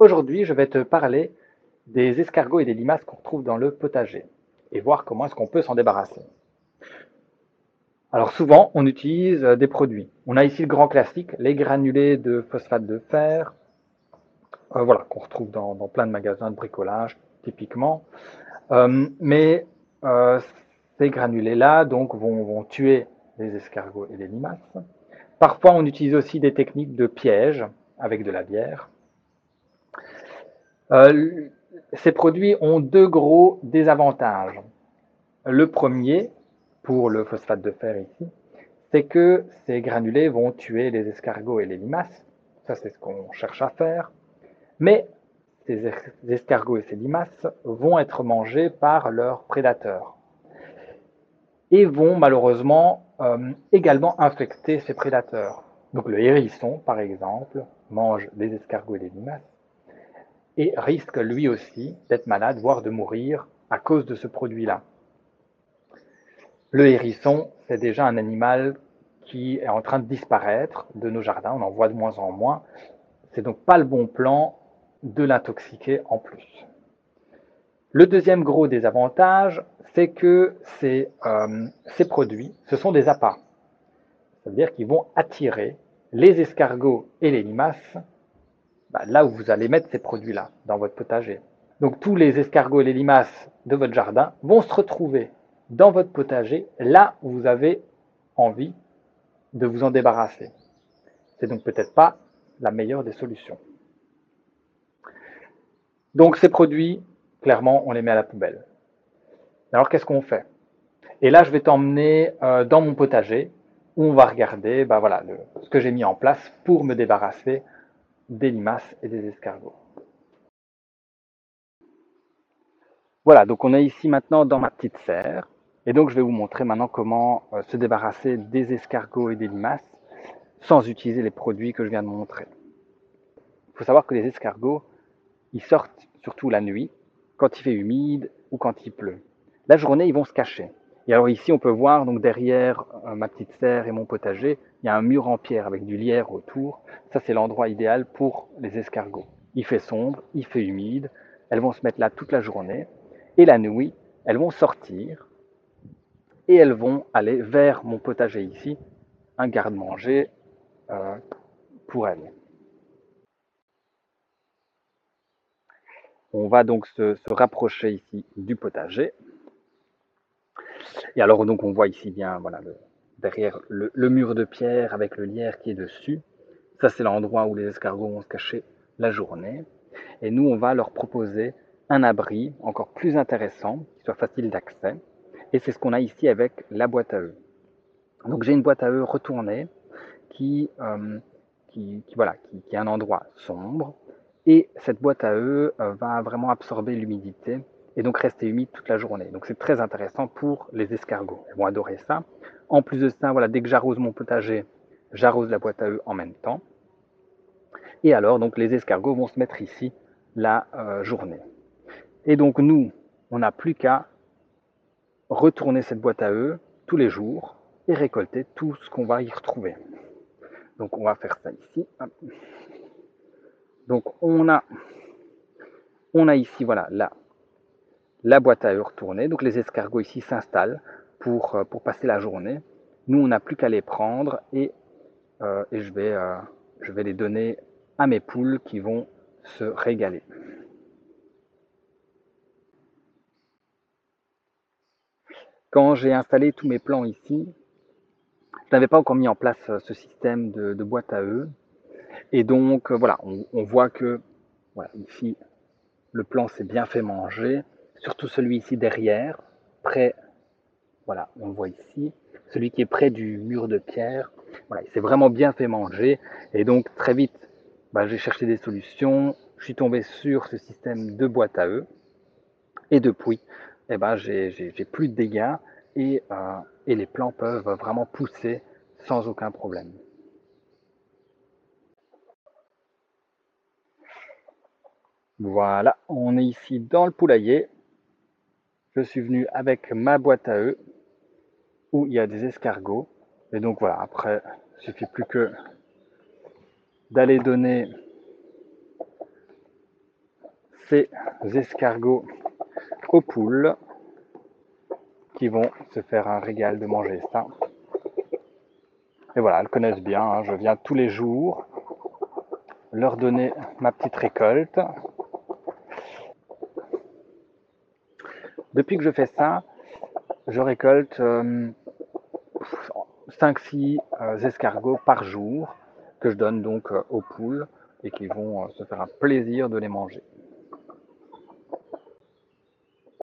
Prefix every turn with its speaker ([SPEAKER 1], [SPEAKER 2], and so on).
[SPEAKER 1] Aujourd'hui, je vais te parler des escargots et des limaces qu'on retrouve dans le potager et voir comment est-ce qu'on peut s'en débarrasser. Alors souvent, on utilise des produits. On a ici le grand classique, les granulés de phosphate de fer, euh, voilà, qu'on retrouve dans, plein de magasins de bricolage, typiquement. Euh, mais euh, ces granulés-là donc vont, vont tuer les escargots et les limaces. Parfois, on utilise aussi des techniques de piège avec de la bière. Euh, ces produits ont deux gros désavantages. Le premier, pour le phosphate de fer ici, c'est que ces granulés vont tuer les escargots et les limaces. Ça, c'est ce qu'on cherche à faire. Mais ces escargots et ces limaces vont être mangés par leurs prédateurs et vont malheureusement euh, également infecter ces prédateurs. Donc le hérisson, par exemple, mange les escargots et les limaces et risque lui aussi d'être malade, voire de mourir à cause de ce produit-là. Le hérisson, c'est déjà un animal qui est en train de disparaître de nos jardins, on en voit de moins en moins. C'est donc pas le bon plan de l'intoxiquer en plus. Le deuxième gros désavantage, c'est que ces, euh, ces produits, ce sont des appâts. C'est-à-dire qu'ils vont attirer les escargots et les limaces bah, là où vous allez mettre ces produits-là, dans votre potager. Donc tous les escargots et les limaces de votre jardin vont se retrouver dans votre potager, là où vous avez envie de vous en débarrasser. C'est donc peut-être pas la meilleure des solutions. Donc ces produits, clairement, on les met à la poubelle. Alors qu'est-ce qu'on fait? Et là, je vais t'emmener euh, dans mon potager où on va regarder bah, voilà, ce que j'ai mis en place pour me débarrasser des limaces et des escargots. Voilà, donc on est ici maintenant dans ma petite serre. Et donc je vais vous montrer maintenant comment euh, se débarrasser des escargots et des limaces sans utiliser les produits que je viens de montrer. Il faut savoir que les escargots, ils sortent surtout la nuit, quand il fait humide ou quand il pleut. La journée, ils vont se cacher. Et alors ici, on peut voir donc derrière euh, ma petite serre et mon potager, il y a un mur en pierre avec du lierre autour. Ça, c'est l'endroit idéal pour les escargots. Il fait sombre, il fait humide. Elles vont se mettre là toute la journée. Et la nuit, elles vont sortir et elles vont aller vers mon potager ici, un garde-manger euh, pour elles. On va donc se, rapprocher ici du potager. Et alors donc on voit ici bien voilà, derrière le, mur de pierre avec le lierre qui est dessus. Ça c'est l'endroit où les escargots vont se cacher la journée. Et nous on va leur proposer un abri encore plus intéressant, qui soit facile d'accès. Et c'est ce qu'on a ici avec la boîte à œufs. Donc j'ai une boîte à œufs retournée qui, euh, qui, voilà, qui, est un endroit sombre. Et cette boîte à œufs euh, va vraiment absorber l'humidité et donc rester humide toute la journée. Donc c'est très intéressant pour les escargots. Ils vont adorer ça. En plus de ça, voilà, dès que j'arrose mon potager, j'arrose la boîte à œufs en même temps. Et alors, donc les escargots vont se mettre ici la euh, journée. Et donc nous, on n'a plus qu'à retourner cette boîte à œufs tous les jours et récolter tout ce qu'on va y retrouver. Donc on va faire ça ici. Donc on a, on a ici voilà la la boîte à œufs retournée. Donc les escargots ici s'installent pour, euh, pour passer la journée. Nous, on n'a plus qu'à les prendre et, euh, et je, vais, euh, je vais les donner à mes poules qui vont se régaler. Quand j'ai installé tous mes plans ici, je n'avais pas encore mis en place ce système de, boîte à œufs. Et donc, voilà, on, on voit que voilà, ici, le plan s'est bien fait manger surtout celui ici derrière, près, voilà, on le voit ici, celui qui est près du mur de pierre, voilà, il s'est vraiment bien fait manger, et donc très vite, bah, j'ai cherché des solutions, je suis tombé sur ce système de boîte à œufs, et depuis, eh ben, j'ai plus de dégâts, et, euh, et les plants peuvent vraiment pousser sans aucun problème. Voilà, on est ici dans le poulailler je suis venu avec ma boîte à œufs où il y a des escargots. Et donc voilà, après, il suffit plus que d'aller donner ces escargots aux poules qui vont se faire un régal de manger ça. Et voilà, elles connaissent bien, hein. je viens tous les jours leur donner ma petite récolte. Depuis que je fais ça, je récolte 5-6 euh, euh, escargots par jour que je donne donc euh, aux poules et qui vont se faire un plaisir de les manger.